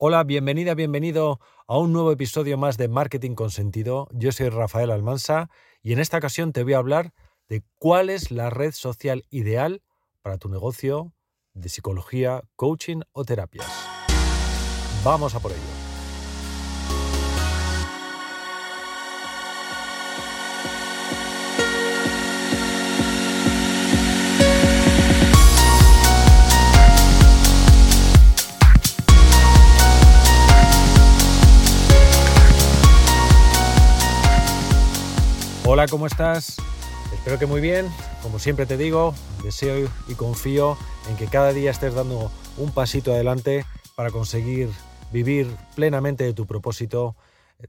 Hola, bienvenida, bienvenido a un nuevo episodio más de Marketing con Sentido. Yo soy Rafael Almansa y en esta ocasión te voy a hablar de cuál es la red social ideal para tu negocio de psicología, coaching o terapias. Vamos a por ello. Hola, ¿cómo estás? Espero que muy bien. Como siempre te digo, deseo y confío en que cada día estés dando un pasito adelante para conseguir vivir plenamente de tu propósito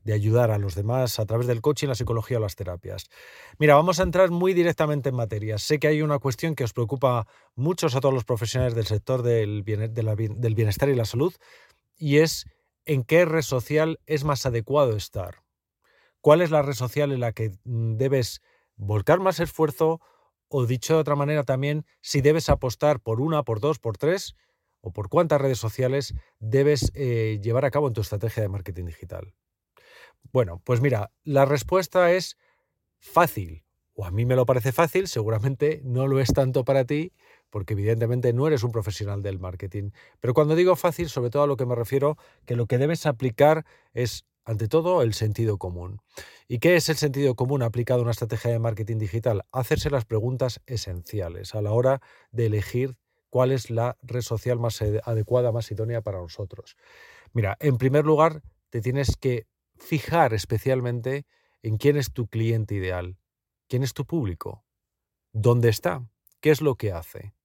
de ayudar a los demás a través del coaching, la psicología o las terapias. Mira, vamos a entrar muy directamente en materia. Sé que hay una cuestión que os preocupa muchos a todos los profesionales del sector del bienestar y la salud y es en qué red social es más adecuado estar cuál es la red social en la que mm, debes volcar más esfuerzo o dicho de otra manera también, si debes apostar por una, por dos, por tres o por cuántas redes sociales debes eh, llevar a cabo en tu estrategia de marketing digital. Bueno, pues mira, la respuesta es fácil, o a mí me lo parece fácil, seguramente no lo es tanto para ti, porque evidentemente no eres un profesional del marketing. Pero cuando digo fácil, sobre todo a lo que me refiero, que lo que debes aplicar es ante todo, el sentido común. ¿Y qué es el sentido común aplicado a una estrategia de marketing digital? Hacerse las preguntas esenciales a la hora de elegir cuál es la red social más adecuada, más idónea para nosotros. Mira, en primer lugar, te tienes que fijar especialmente en quién es tu cliente ideal, quién es tu público, dónde está, qué es lo que hace,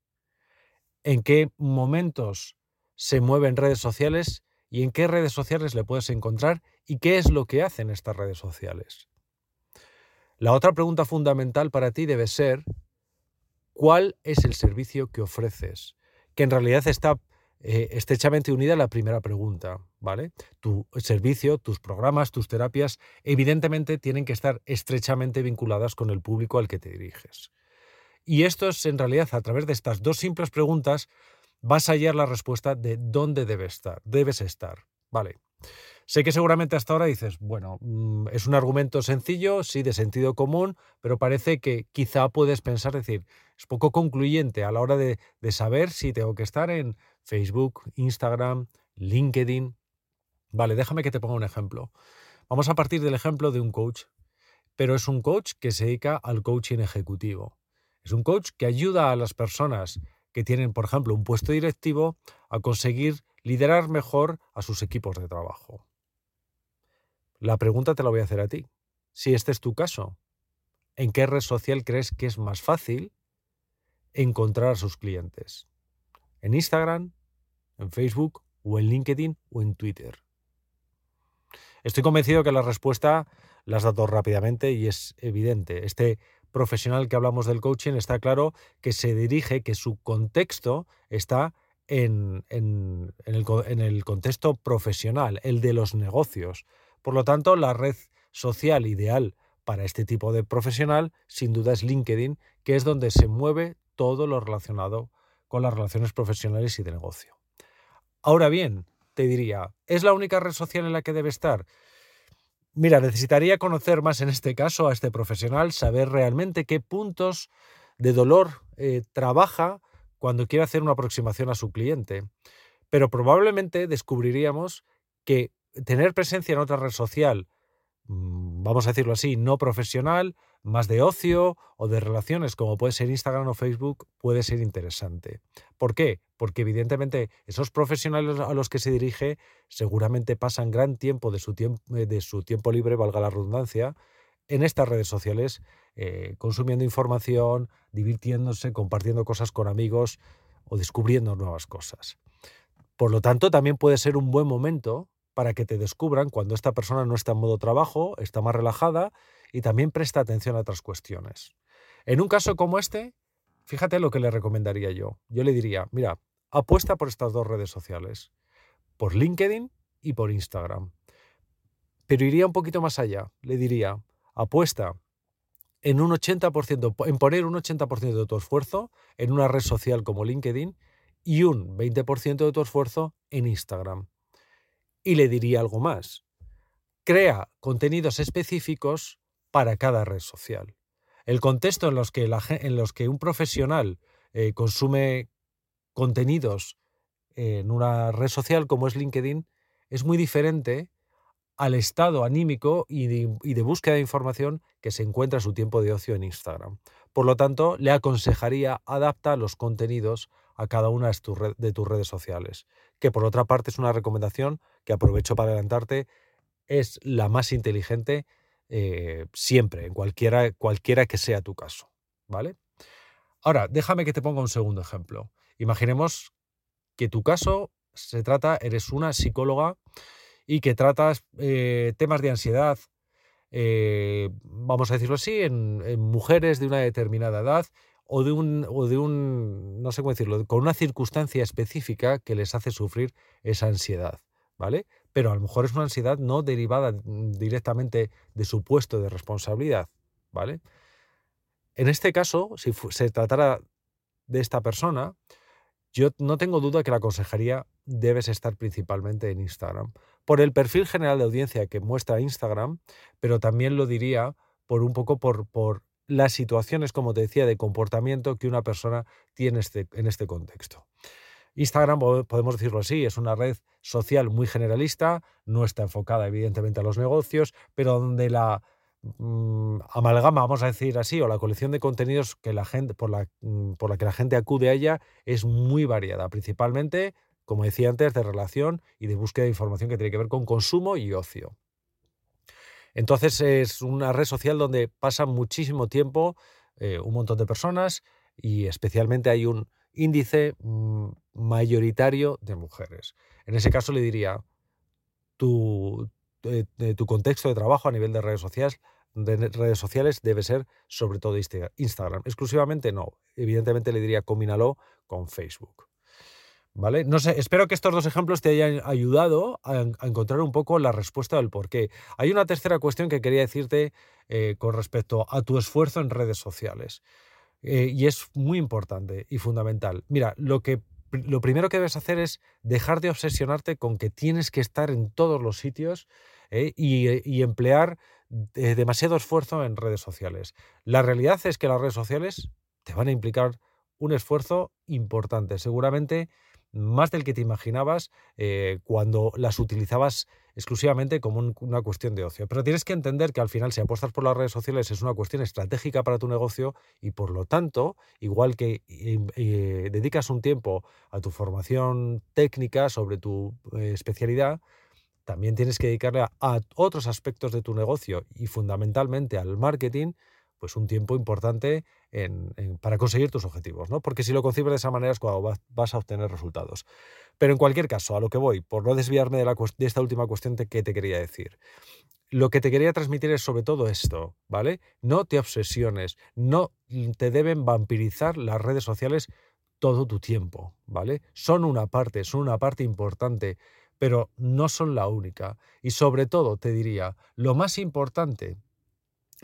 en qué momentos se mueven redes sociales y en qué redes sociales le puedes encontrar y qué es lo que hacen estas redes sociales. La otra pregunta fundamental para ti debe ser, ¿cuál es el servicio que ofreces? Que en realidad está eh, estrechamente unida a la primera pregunta, ¿vale? Tu servicio, tus programas, tus terapias, evidentemente tienen que estar estrechamente vinculadas con el público al que te diriges. Y esto es en realidad a través de estas dos simples preguntas vas a hallar la respuesta de dónde debes estar, debes estar, ¿vale? Sé que seguramente hasta ahora dices, bueno, mm, es un argumento sencillo, sí, de sentido común, pero parece que quizá puedes pensar, decir, es poco concluyente a la hora de, de saber si tengo que estar en Facebook, Instagram, LinkedIn. Vale, déjame que te ponga un ejemplo. Vamos a partir del ejemplo de un coach, pero es un coach que se dedica al coaching ejecutivo. Es un coach que ayuda a las personas que tienen, por ejemplo, un puesto directivo a conseguir liderar mejor a sus equipos de trabajo. La pregunta te la voy a hacer a ti. Si este es tu caso, ¿en qué red social crees que es más fácil encontrar a sus clientes? ¿En Instagram, en Facebook o en LinkedIn o en Twitter? Estoy convencido que la respuesta la has dado rápidamente y es evidente. Este profesional que hablamos del coaching está claro que se dirige, que su contexto está en, el, contexto profesional, el de los negocios. Por lo tanto, la red social ideal para este tipo de profesional sin duda es LinkedIn, que es donde se mueve todo lo relacionado con las relaciones profesionales y de negocio. Ahora bien, te diría, ¿es la única red social en la que debe estar? Mira, necesitaría conocer más en este caso a este profesional, saber realmente qué puntos de dolor eh, trabaja cuando quiere hacer una aproximación a su cliente. Pero probablemente descubriríamos que tener presencia en otra red social, mm, vamos a decirlo así, no profesional, más de ocio o de relaciones como puede ser Instagram o Facebook, puede ser interesante. ¿Por qué? Porque evidentemente esos profesionales a los que se dirige seguramente pasan gran tiempo de su tiempo, eh, de su tiempo libre, valga la redundancia, en estas redes sociales, eh, consumiendo información, divirtiéndose, compartiendo cosas con amigos o descubriendo nuevas cosas. Por lo tanto, también puede ser un buen momento para que te descubran cuando esta persona no está en modo trabajo, está más relajada y también presta atención a otras cuestiones. En un caso como este, fíjate lo que le recomendaría yo. Yo le diría, mira, apuesta por estas dos redes sociales, por LinkedIn y por Instagram. Pero iría un poquito más allá. Le diría, apuesta en un 80%, en poner un 80% de tu esfuerzo en una red social como LinkedIn y un 20% de tu esfuerzo en Instagram. Y le diría algo más. Crea contenidos específicos para cada red social. El contexto en los que, un profesional eh, consume contenidos en una red social como es LinkedIn es muy diferente al estado anímico y de, búsqueda de información que se encuentra su tiempo de ocio en Instagram. Por lo tanto, le aconsejaría adapta los contenidos a cada una de tus redes sociales, que por otra parte es una recomendación que aprovecho para adelantarte, es la más inteligente eh, siempre, en cualquiera, cualquiera que sea tu caso. ¿Vale? Ahora, déjame que te ponga un segundo ejemplo. Imaginemos que tu caso se trata, eres una psicóloga y que tratas eh, temas de ansiedad, eh, vamos a decirlo así, en, mujeres de una determinada edad o de un, o de un, no sé cómo decirlo, con una circunstancia específica que les hace sufrir esa ansiedad, ¿vale? Pero a lo mejor es una ansiedad no derivada directamente de su puesto de responsabilidad, ¿vale? En este caso, si se tratara de esta persona, yo no tengo duda que la consejería debes estar principalmente en Instagram. Por el perfil general de audiencia que muestra Instagram, pero también lo diría por un poco por, por las situaciones, como te decía, de comportamiento que una persona tiene este, en este contexto. Instagram, podemos decirlo así, es una red social muy generalista, no está enfocada evidentemente a los negocios, pero donde la, Mm, amalgama, vamos a decir así, o la colección de contenidos que la gente, por, la, mm, por la que la gente acude a ella es muy variada, principalmente, como decía antes, de relación y de búsqueda de información que tiene que ver con consumo y ocio. Entonces es una red social donde pasa muchísimo tiempo eh, un montón de personas y especialmente hay un índice mm, mayoritario de mujeres. En ese caso le diría, tu, eh, tu contexto de trabajo a nivel de redes sociales de redes sociales debe ser sobre todo Instagram. Exclusivamente no. Evidentemente le diría combínalo con Facebook. ¿Vale? No sé, espero que estos dos ejemplos te hayan ayudado a, encontrar un poco la respuesta del por qué. Hay una tercera cuestión que quería decirte eh, con respecto a tu esfuerzo en redes sociales. Eh, y es muy importante y fundamental. Mira, lo que lo primero que debes hacer es dejar de obsesionarte con que tienes que estar en todos los sitios ¿eh? y, emplear demasiado esfuerzo en redes sociales. La realidad es que las redes sociales te van a implicar un esfuerzo importante, seguramente más del que te imaginabas eh, cuando las utilizabas exclusivamente como una cuestión de ocio. Pero tienes que entender que al final si apuestas por las redes sociales es una cuestión estratégica para tu negocio y por lo tanto, igual que dedicas un tiempo a tu formación técnica sobre tu especialidad, también tienes que dedicarle a, otros aspectos de tu negocio y fundamentalmente al marketing, pues un tiempo importante para conseguir tus objetivos, ¿no? Porque si lo concibes de esa manera es cuando vas, a obtener resultados. Pero en cualquier caso, a lo que voy, por no desviarme de, esta última cuestión que te quería decir, lo que te quería transmitir es sobre todo esto, ¿vale? No te obsesiones, no te deben vampirizar las redes sociales todo tu tiempo, ¿vale? Son una parte, son una parte importante pero no son la única. Y sobre todo, te diría, lo más importante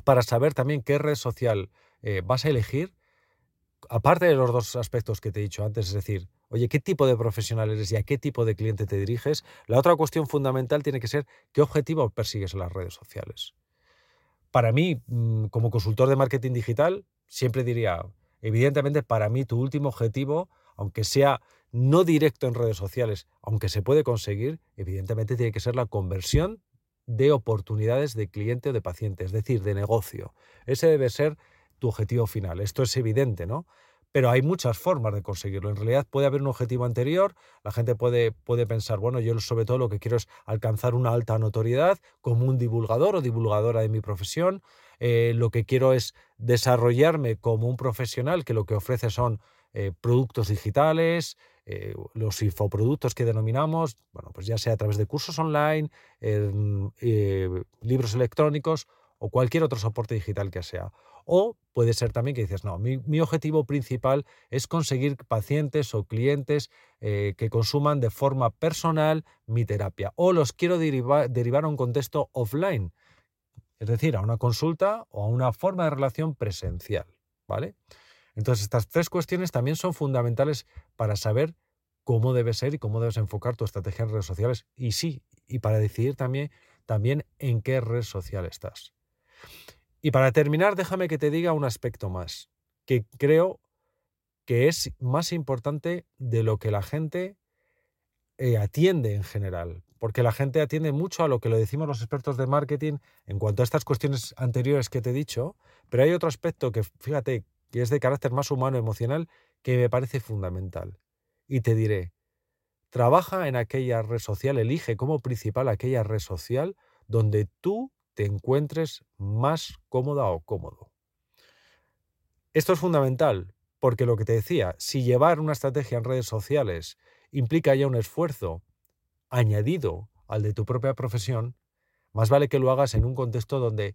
para saber también qué red social eh, vas a elegir, aparte de los dos aspectos que te he dicho antes, es decir, oye, ¿qué tipo de profesional eres y a qué tipo de cliente te diriges? La otra cuestión fundamental tiene que ser qué objetivo persigues en las redes sociales. Para mí, mm, como consultor de marketing digital, siempre diría, evidentemente, para mí tu último objetivo, aunque sea no directo en redes sociales, aunque se puede conseguir, evidentemente tiene que ser la conversión de oportunidades de cliente o de paciente, es decir, de negocio. Ese debe ser tu objetivo final. Esto es evidente, ¿no? Pero hay muchas formas de conseguirlo. En realidad puede haber un objetivo anterior, la gente puede, puede pensar, bueno, yo sobre todo lo que quiero es alcanzar una alta notoriedad como un divulgador o divulgadora de mi profesión. Eh, lo que quiero es desarrollarme como un profesional que lo que ofrece son eh, productos digitales, eh, los infoproductos que denominamos, bueno, pues ya sea a través de cursos online, eh, libros electrónicos o cualquier otro soporte digital que sea. O puede ser también que dices, no, mi, objetivo principal es conseguir pacientes o clientes eh, que consuman de forma personal mi terapia. O los quiero derivar a un contexto offline, es decir, a una consulta o a una forma de relación presencial. ¿Vale? Entonces, estas tres cuestiones también son fundamentales para saber cómo debe ser y cómo debes enfocar tu estrategia en redes sociales. Y sí, y para decidir también, también en qué red social estás. Y para terminar, déjame que te diga un aspecto más, que creo que es más importante de lo que la gente eh, atiende en general, porque la gente atiende mucho a lo que le decimos los expertos de marketing en cuanto a estas cuestiones anteriores que te he dicho, pero hay otro aspecto que, fíjate, que es de carácter más humano, emocional, que me parece fundamental. Y te diré, trabaja en aquella red social, elige como principal aquella red social donde tú te encuentres más cómoda o cómodo. Esto es fundamental, porque lo que te decía, si llevar una estrategia en redes sociales implica ya un esfuerzo añadido al de tu propia profesión, más vale que lo hagas en un contexto donde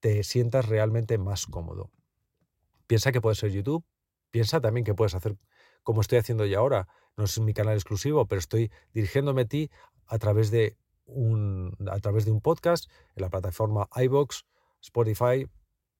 te sientas realmente más cómodo. Piensa que puede ser YouTube, piensa también que puedes hacer como estoy haciendo yo ahora. No es mi canal exclusivo, pero estoy dirigiéndome a ti a través de un, a través de un podcast en la plataforma iBox, Spotify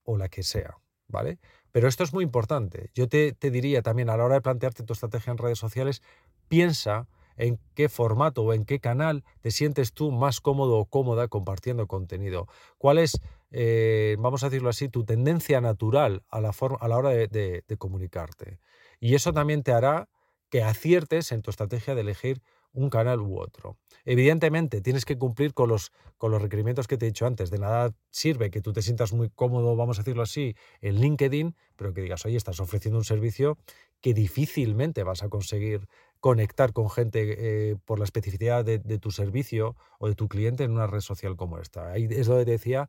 o la que sea, ¿vale? Pero esto es muy importante. Yo te, te diría también a la hora de plantearte tu estrategia en redes sociales, piensa en qué formato o en qué canal te sientes tú más cómodo o cómoda compartiendo contenido. ¿Cuál es, eh, vamos a decirlo así, tu tendencia natural a la, a la hora de comunicarte? Y eso también te hará que aciertes en tu estrategia de elegir un canal u otro. Evidentemente, tienes que cumplir con los, con los requerimientos que te he dicho antes. De nada sirve que tú te sientas muy cómodo, vamos a decirlo así, en LinkedIn, pero que digas, oye, estás ofreciendo un servicio que difícilmente vas a conseguir conectar con gente eh, por la especificidad de, de, tu servicio o de tu cliente en una red social como esta. Ahí es lo que te decía,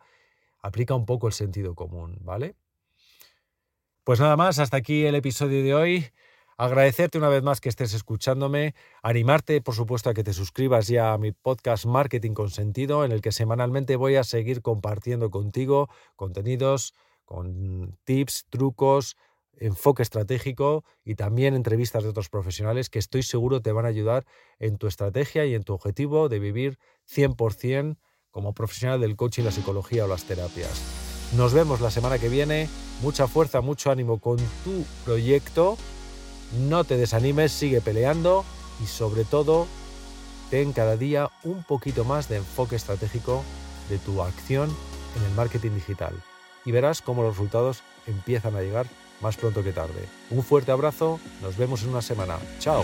aplica un poco el sentido común, ¿vale? Pues nada más, hasta aquí el episodio de hoy. Agradecerte una vez más que estés escuchándome, animarte por supuesto a que te suscribas ya a mi podcast Marketing con Sentido, en el que semanalmente voy a seguir compartiendo contigo contenidos, con tips, trucos, enfoque estratégico y también entrevistas de otros profesionales que estoy seguro te van a ayudar en tu estrategia y en tu objetivo de vivir 100% como profesional del coaching, la psicología o las terapias. Nos vemos la semana que viene. Mucha fuerza, mucho ánimo con tu proyecto no te desanimes, sigue peleando y sobre todo ten cada día un poquito más de enfoque estratégico de tu acción en el marketing digital y verás cómo los resultados empiezan a llegar más pronto que tarde. Un fuerte abrazo, nos vemos en una semana. Chao.